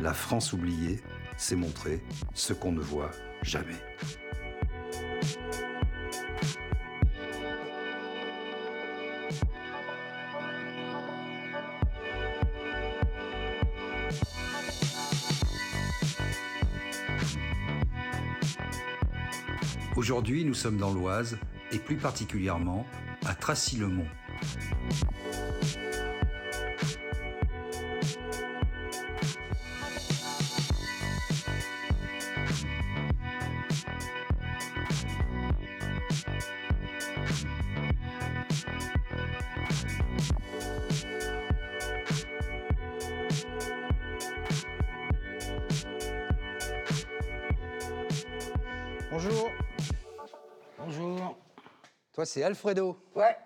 La France oubliée, c'est montrer ce qu'on ne voit jamais. Aujourd'hui, nous sommes dans l'Oise et plus particulièrement à Tracy-le-Mont. Bonjour. Bonjour. Toi, c'est Alfredo. Ouais.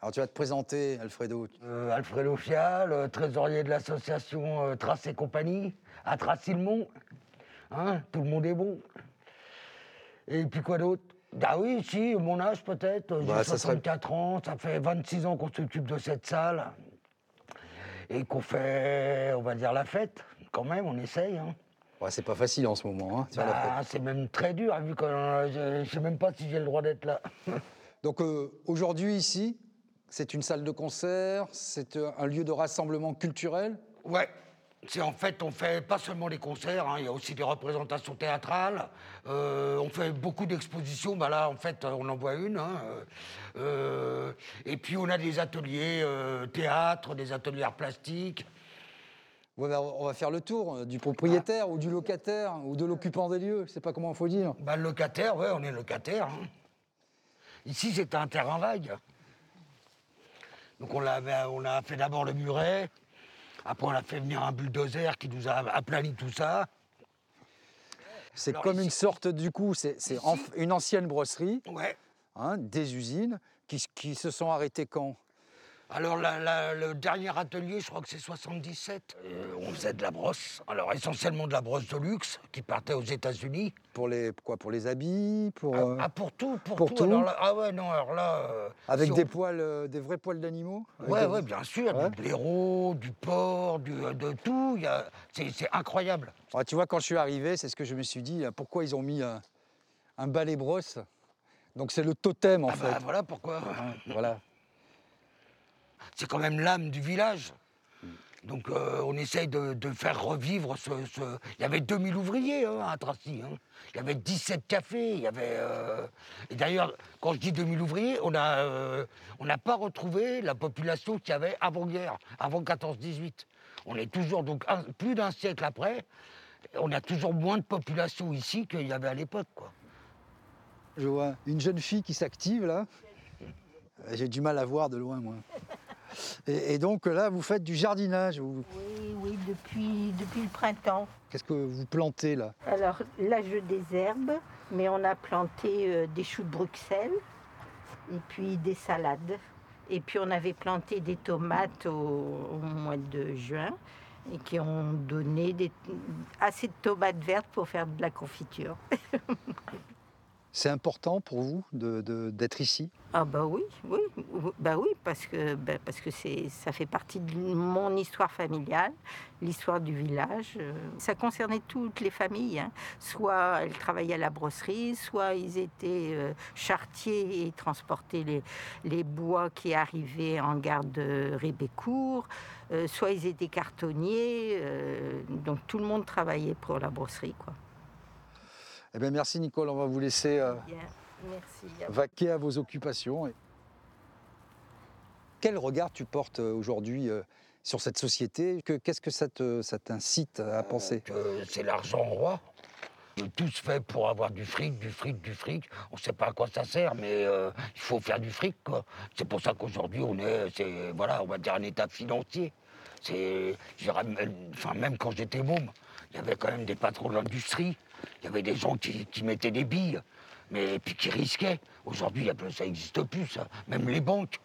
Alors, tu vas te présenter, Alfredo. Euh, Alfredo Fial, euh, trésorier de l'association euh, Trace et compagnie, à Tracy-le-Mont. Hein, tout le monde est bon. Et puis quoi d'autre? Ah oui, si, mon âge peut-être. J'ai Bah, ça serait- 64 ans, ça fait 26 ans qu'on s'occupe de cette salle. Et qu'on fait, on va dire, la fête. Quand même, on essaye. Hein. Ouais, c'est pas facile en ce moment. Hein. Bah, c'est même très dur, vu que euh, je sais même pas si j'ai le droit d'être là. Donc, euh, aujourd'hui, ici, c'est une salle de concert, c'est euh, un lieu de rassemblement culturel? Ouais. C'est en fait, on fait pas seulement les concerts, hein, il y a aussi des représentations théâtrales. Euh, on fait beaucoup d'expositions. Bah là, en fait, on en voit une. hein, euh, et puis, on a des ateliers théâtre, des ateliers arts plastiques. Ouais, bah, on va faire le tour euh, du propriétaire ou du locataire ou de l'occupant des lieux. Je sais pas comment il faut dire. Bah, le locataire, ouais, on est locataire. hein. Ici, c'était un terrain vague. Donc, on, a fait d'abord le muret. Après, on a fait venir un bulldozer qui nous a aplani tout ça. C'est comme ici- une sorte, du coup, c'est une ancienne brosserie, Ouais. hein, des usines qui se sont arrêtées quand? Alors, la- la- le dernier atelier, je crois que c'est 77. euh, on faisait de la brosse. Alors, essentiellement de la brosse de luxe qui partait aux États-Unis. Pour les quoi Pour les habits Pour euh, Ah, pour tout, pour, pour tout. tout Alors là- ah ouais, non, alors là. euh, avec si on- des poils, euh, des vrais poils d'animaux Ouais, des- ouais, bien sûr, Ouais. du blaireau, du porc, du, euh, de tout. il y a- C'est c'est incroyable. Ah, tu vois, quand je suis arrivé, c'est ce que je me suis dit. Pourquoi ils ont mis un, un balai brosse? Donc c'est le totem en Ah fait. bah, voilà pourquoi. Voilà. C'est quand même l'âme du village. Donc euh, on essaye de, faire revivre ce, Il y avait 2000 ouvriers hein, à Tracy. hein. Il y avait 17 cafés. Il y avait, euh, Et d'ailleurs, quand je dis 2000 ouvriers, euh, on n'a pas retrouvé la population qu'il y avait avant-guerre, avant 14-18. On est toujours, donc plus d'un siècle après, on a toujours moins de population ici qu'il y avait à l'époque. Je vois une jeune fille qui s'active là. J'ai du mal à voir de loin, moi. Et, et donc là, vous faites du jardinage. vous- Oui, oui, depuis, depuis le printemps. Qu'est-ce que vous plantez là? Alors là, je désherbe, mais on a planté euh, des choux de Bruxelles et puis des salades. Et puis on avait planté des tomates au, au mois de juin et qui ont donné des, assez de tomates vertes pour faire de la confiture. C'est important pour vous d'être ici? Ah bah oui, oui, ou- bah oui, parce que bah parce que c'est ça fait partie de mon histoire familiale, l'histoire du village. Ça concernait toutes les familles. hein. Soit elles travaillaient à la brosserie, soit ils étaient euh, charretiers et transportaient les, les bois qui arrivaient en gare de Rébécourt, euh, soit ils étaient cartonniers. euh, donc tout le monde travaillait pour la brosserie, quoi. Eh bien, merci Nicole, on va vous laisser euh, merci. vaquer à vos occupations. Et- Quel regard tu portes euh, aujourd'hui euh, sur cette société? Que- Qu'est-ce que ça te- ça t'incite à penser? que c'est l'argent roi. Tout se fait pour avoir du fric, du fric, du fric. On ne sait pas à quoi ça sert, mais euh, il faut faire du fric. C'est pour ça qu'aujourd'hui, on est, c'est, voilà, on va dire un état financier. C'est, enfin, même quand j'étais môme, il y avait quand même des patrons de l'industrie, il y avait des gens qui, mettaient des billes, mais puis qui risquaient. Aujourd'hui, ça n'existe plus, ça. Même les banques.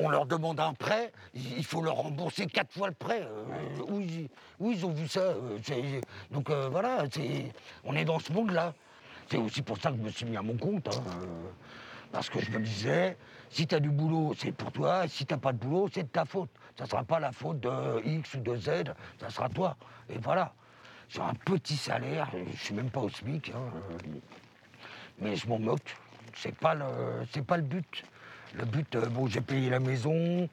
On leur demande un prêt, il faut leur rembourser quatre fois le prêt. Euh, où, ils ont vu ça euh, Donc euh, voilà, on est dans ce monde-là. C'est aussi pour ça que je me suis mis à mon compte. Hein, parce que je me disais, si tu as du boulot, c'est pour toi, et si tu n'as pas de boulot, c'est de ta faute. Ça ne sera pas la faute de X ou de Z, ça sera toi. Et voilà. J'ai un petit salaire, je ne suis même pas au SMIC, hein, mais je m'en moque. C'est pas pas le but. Le but, euh, bon, j'ai payé la maison,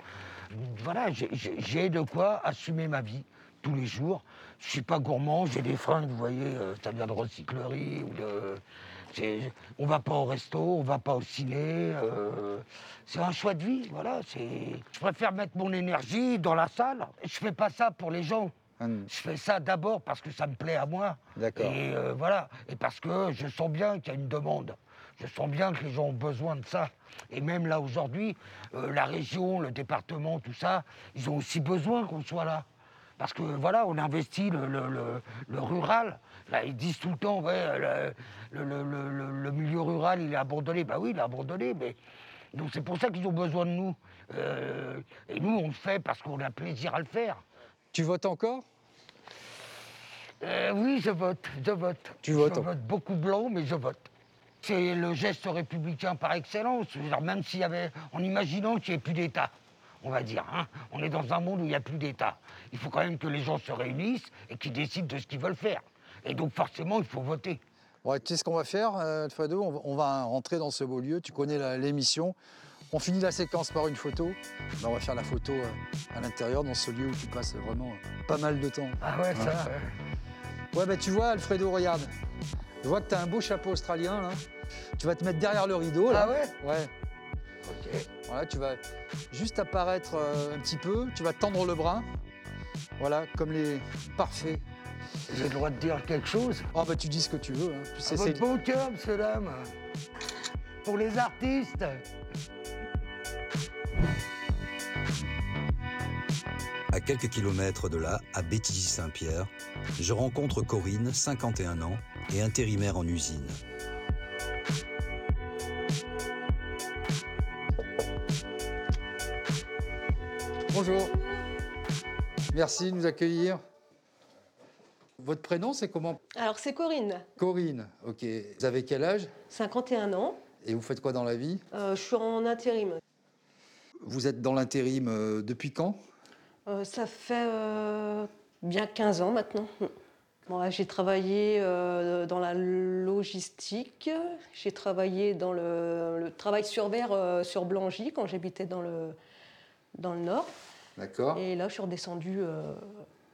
voilà, j'ai de quoi assumer ma vie tous les jours. Je suis pas gourmand, j'ai des fringues, vous voyez, euh, ça vient de recyclerie ou de on va pas au resto, on va pas au ciné. Euh, c'est un choix de vie, voilà. Je préfère mettre mon énergie dans la salle. Je fais pas ça pour les gens. Hum. Je fais ça d'abord parce que ça me plaît à moi. D'accord. Et euh, voilà. Et parce que je sens bien qu'il y a une demande. Je sens bien que les gens ont besoin de ça. Et même là aujourd'hui, euh, la région, le département, tout ça, ils ont aussi besoin qu'on soit là. Parce que voilà, on investit le, rural. Là, ils disent tout le temps, ouais, le, milieu rural, il est abandonné. Ben oui, il est abandonné, mais. Donc c'est pour ça qu'ils ont besoin de nous. Euh, et nous, on le fait parce qu'on a plaisir à le faire. Tu votes encore? Euh, Oui, je vote, je vote. Tu votes Je vote beaucoup blanc, mais je vote. C'est le geste républicain par excellence. même s'il y avait, en imaginant qu'il n'y ait plus d'État on va dire. Hein. On est dans un monde où il n'y a plus d'État. Il faut quand même que les gens se réunissent et qu'ils décident de ce qu'ils veulent faire. Et donc forcément, il faut voter. Ouais, tu sais ce qu'on va faire, euh, Alfredo? On va rentrer dans ce beau lieu. Tu connais l'émission. On finit la séquence par une photo. Ben, on va faire la photo euh, à l'intérieur, dans ce lieu où tu passes vraiment euh, pas mal de temps. Ah ouais, ça Ouais, ben tu vois, Alfredo, regarde. Je vois que tu as un beau chapeau australien, là. Tu vas te mettre derrière le rideau, là. Ah ouais? Ouais. Voilà, tu vas juste apparaître euh, un petit peu, tu vas tendre le bras. Voilà, comme les parfaits. J'ai le droit de dire quelque chose? Oh bah tu dis ce que tu veux. Hein. Tu votre bon cœur, monsieur dame. Pour les artistes. À quelques kilomètres de là, à Béthisy-Saint-Pierre, je rencontre Corinne, 51 ans, et intérimaire en usine. Bonjour. Merci de nous accueillir. Votre prénom, c'est comment Alors, c'est Corinne. Corinne, ok. Vous avez quel âge 51 ans. Et vous faites quoi dans la vie euh, Je suis en intérim. Vous êtes dans l'intérim euh, depuis quand euh, Ça fait bien 15 ans maintenant. j'ai travaillé dans la logistique, j'ai travaillé dans le, travail sur verre sur Blangy quand j'habitais dans le, dans le nord. D'accord. Et là, je suis redescendue euh,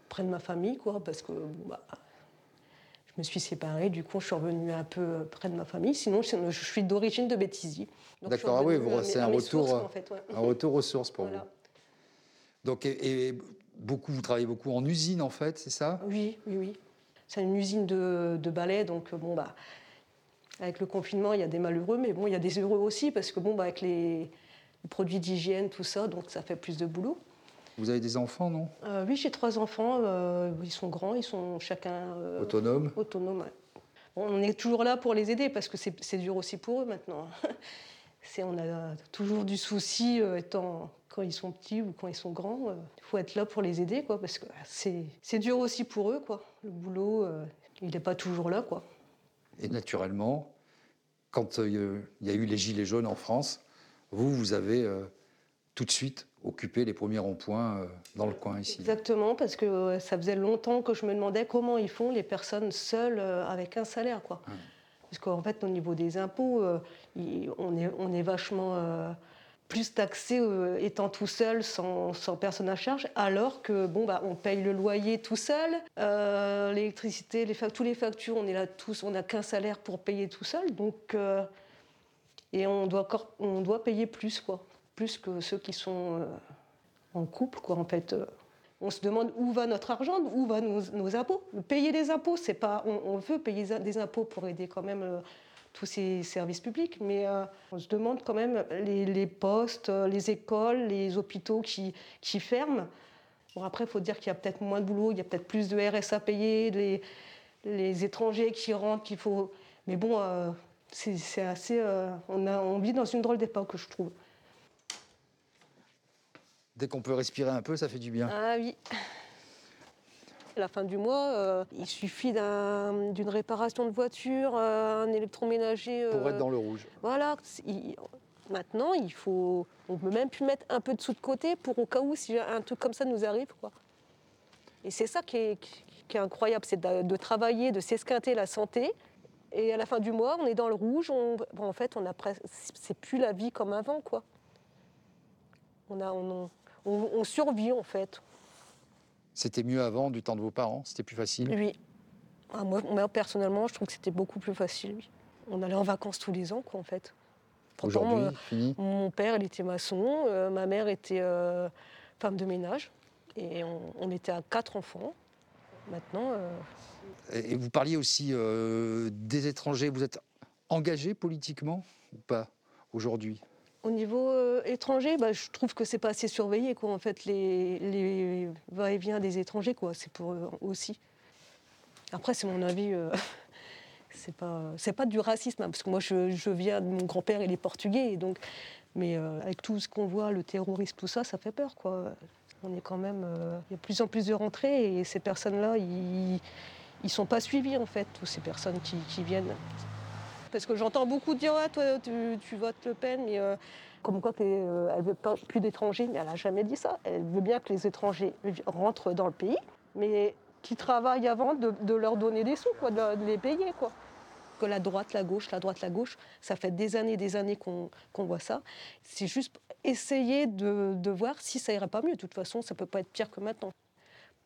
près de ma famille, quoi, parce que bah, je me suis séparée. Du coup, je suis revenue un peu près de ma famille. Sinon, je suis d'origine de Béthisy. D'accord, ah oui, c'est un retour, un retour aux sources pour vous. Donc, et, beaucoup, vous travaillez beaucoup en usine, en fait, c'est ça? Oui, oui, oui. C'est une usine de, de balai, donc bon, bah, avec le confinement, il y a des malheureux, mais bon, il y a des heureux aussi, parce que bon, bah, avec les, les produits d'hygiène, tout ça, donc ça fait plus de boulot. Vous avez des enfants, non? Euh, Oui, j'ai trois enfants. Euh, ils sont grands, ils sont chacun euh, autonomes. Autonomes. on est toujours là pour les aider parce que c'est dur aussi pour eux maintenant. on a toujours du souci étant quand ils sont petits ou quand ils sont grands. Il faut être là pour les aider, quoi, parce que c'est dur aussi pour eux, quoi. Le boulot, il n'est pas toujours là, quoi. Et naturellement, quand il y a eu les gilets jaunes en France, vous, vous avez tout de suite occuper les premiers ronds-points euh, dans le coin ici. Exactement, parce que euh, ça faisait longtemps que je me demandais comment ils font les personnes seules euh, avec un salaire. Quoi. Hum. Parce qu'en fait, au niveau des impôts, on, est, on est vachement plus taxé étant tout seul, sans, sans, personne à charge, alors que bon, bah, on paye le loyer tout seul, l'électricité, les tous les factures, on est là tous, on n'a qu'un salaire pour payer tout seul, donc et on doit, on doit payer plus quoi plus que ceux qui sont euh, en couple, quoi, en fait. Euh. On se demande où va notre argent, où vont nos, impôts. Payer des impôts, c'est pas. On, veut payer des impôts pour aider quand même euh, tous ces services publics, mais on se demande quand même les, postes, les écoles, les hôpitaux qui, qui ferment. Bon, après, il faut dire qu'il y a peut-être moins de boulot, il y a peut-être plus de RS à payer, les, les étrangers qui rentrent, qu'il faut. Mais bon, c'est assez. euh, on, a, on vit dans une drôle d'époque, je trouve. Dès qu'on peut respirer un peu, ça fait du bien. Ah oui. À la fin du mois, euh, il suffit d'un- d'une réparation de voiture, euh, un électroménager. Pour être dans le rouge. Voilà. il- maintenant, il faut. On peut même plus mettre un peu de sous de côté pour au cas où si un truc comme ça nous arrive, quoi. Et c'est ça qui est, qui- qui est incroyable, c'est de, de travailler, de s'esquinter la santé. Et à la fin du mois, on est dans le rouge. On, bon, en fait, on a. C'est plus la vie comme avant, quoi. On a, on, on- on survit en fait. C'était mieux avant, du temps de vos parents, c'était plus facile? Oui. Ah, moi, moi, personnellement, je trouve que c'était beaucoup plus facile. Oui. On allait en vacances tous les ans, quoi, en fait. Aujourd'hui, euh, mon père, il était maçon, euh, ma mère était euh, femme de ménage, et on, on était à quatre enfants. Maintenant, euh, Et vous parliez aussi euh, des étrangers. Vous êtes engagé politiquement ou pas aujourd'hui? Au niveau euh, étranger, bah, je trouve que c'est pas assez surveillé, quoi. En fait, les, les va-et-vient des étrangers, quoi. C'est pour eux aussi. Après, c'est mon avis. euh, c'est pas, c'est pas du racisme, hein, parce que moi, je, je viens, mon grand-père, il est portugais, donc, mais avec tout ce qu'on voit, le terrorisme, tout ça, ça fait peur, quoi. On est quand même, il y a de plus en plus de rentrées, et ces personnes-là, ils, ils sont pas suivis, en fait, toutes ces personnes qui, qui viennent. Parce que j'entends beaucoup dire, ah, toi, tu, tu votes Le Pen, mais euh, comme quoi que, euh, elle veut plus d'étrangers, mais elle n'a jamais dit ça. Elle veut bien que les étrangers rentrent dans le pays, mais qu'ils travaillent avant de, leur donner des sous, quoi, de, les payer, quoi. Que la droite, la gauche, la droite, la gauche, ça fait des années, des années qu'on voit ça. C'est juste essayer de, de voir si ça irait pas mieux. De toute façon, ça peut pas être pire que maintenant.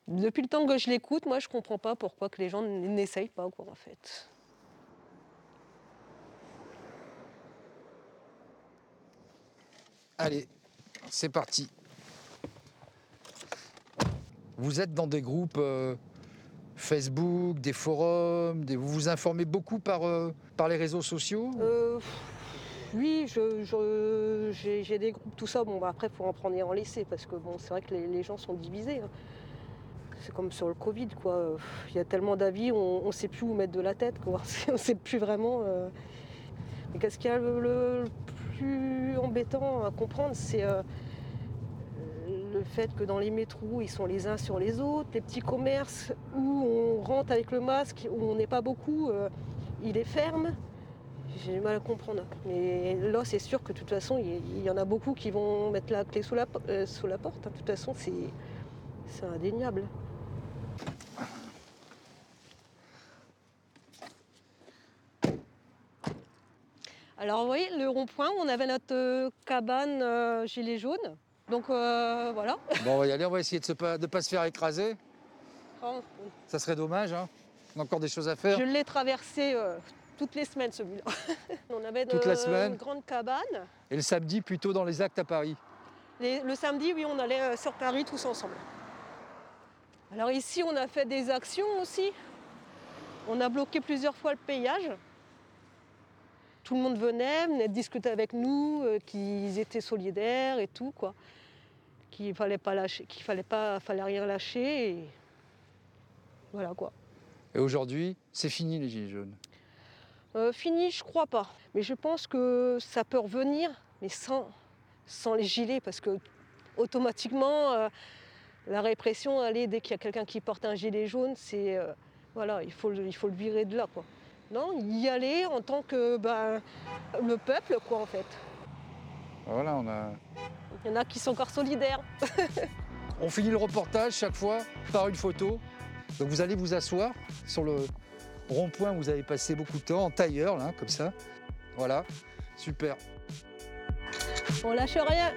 Depuis le temps que je l'écoute, moi, je comprends pas pourquoi que les gens n'essayent pas, quoi, en fait. Allez, c'est parti. Vous êtes dans des groupes euh, Facebook, des forums, des- vous vous informez beaucoup par, euh, par les réseaux sociaux Euh, oui, je- je- j'ai j'ai des groupes, tout ça. Bon, bah, après, il faut en prendre et en laisser parce que bon, c'est vrai que les, les gens sont divisés. hein. C'est comme sur le Covid, quoi. Euh, Il y a tellement d'avis, on ne sait plus où mettre de la tête, quoi. on ne sait plus vraiment. euh. Mais qu'est-ce qu'il y a le, plus embêtant à comprendre, c'est euh, le fait que dans les métros, ils sont les uns sur les autres, les petits commerces où on rentre avec le masque, où on n'est pas beaucoup, euh, ils les ferment. J'ai du mal à comprendre. Mais là, c'est sûr que de toute façon, il y- il en a beaucoup qui vont mettre la clé sous la, euh, sous la porte. hein. De toute façon, c'est c'est indéniable. Alors, vous voyez, le rond-point, on avait notre euh, cabane euh, gilet jaune. Donc, euh, voilà. Bon, on va y aller, on va essayer de ne pas se faire écraser. Oh, Ça serait dommage, hein. On a encore des choses à faire. Je l'ai traversé euh, toutes les semaines, celui-là. on avait la de- semaine une grande cabane. Et le samedi, plutôt dans les actes à Paris. Les- le samedi, oui, on allait sur Paris tous ensemble. Alors ici, on a fait des actions aussi. On a bloqué plusieurs fois le payage. Tout le monde venait, venait discuter avec nous, euh, qu'ils étaient solidaires et tout, quoi. Qu'il fallait pas lâcher, qu'il fallait pas, fallait rien lâcher. Et voilà quoi. Et aujourd'hui, c'est fini les Gilets jaunes? Euh, fini, je crois pas. Mais je pense que ça peut revenir, mais sans, sans les gilets, parce que automatiquement, euh, la répression, allez, dès qu'il y a quelqu'un qui porte un gilet jaune, c'est voilà, il faut, le, il faut le virer de là, quoi. Non, y aller en tant que ben, le peuple, quoi, en fait. Voilà, on a. Il y en a qui sont encore solidaires. On finit le reportage chaque fois par une photo. Donc vous allez vous asseoir sur le rond-point où vous avez passé beaucoup de temps, en tailleur, là, comme ça. Voilà, super. On lâche rien.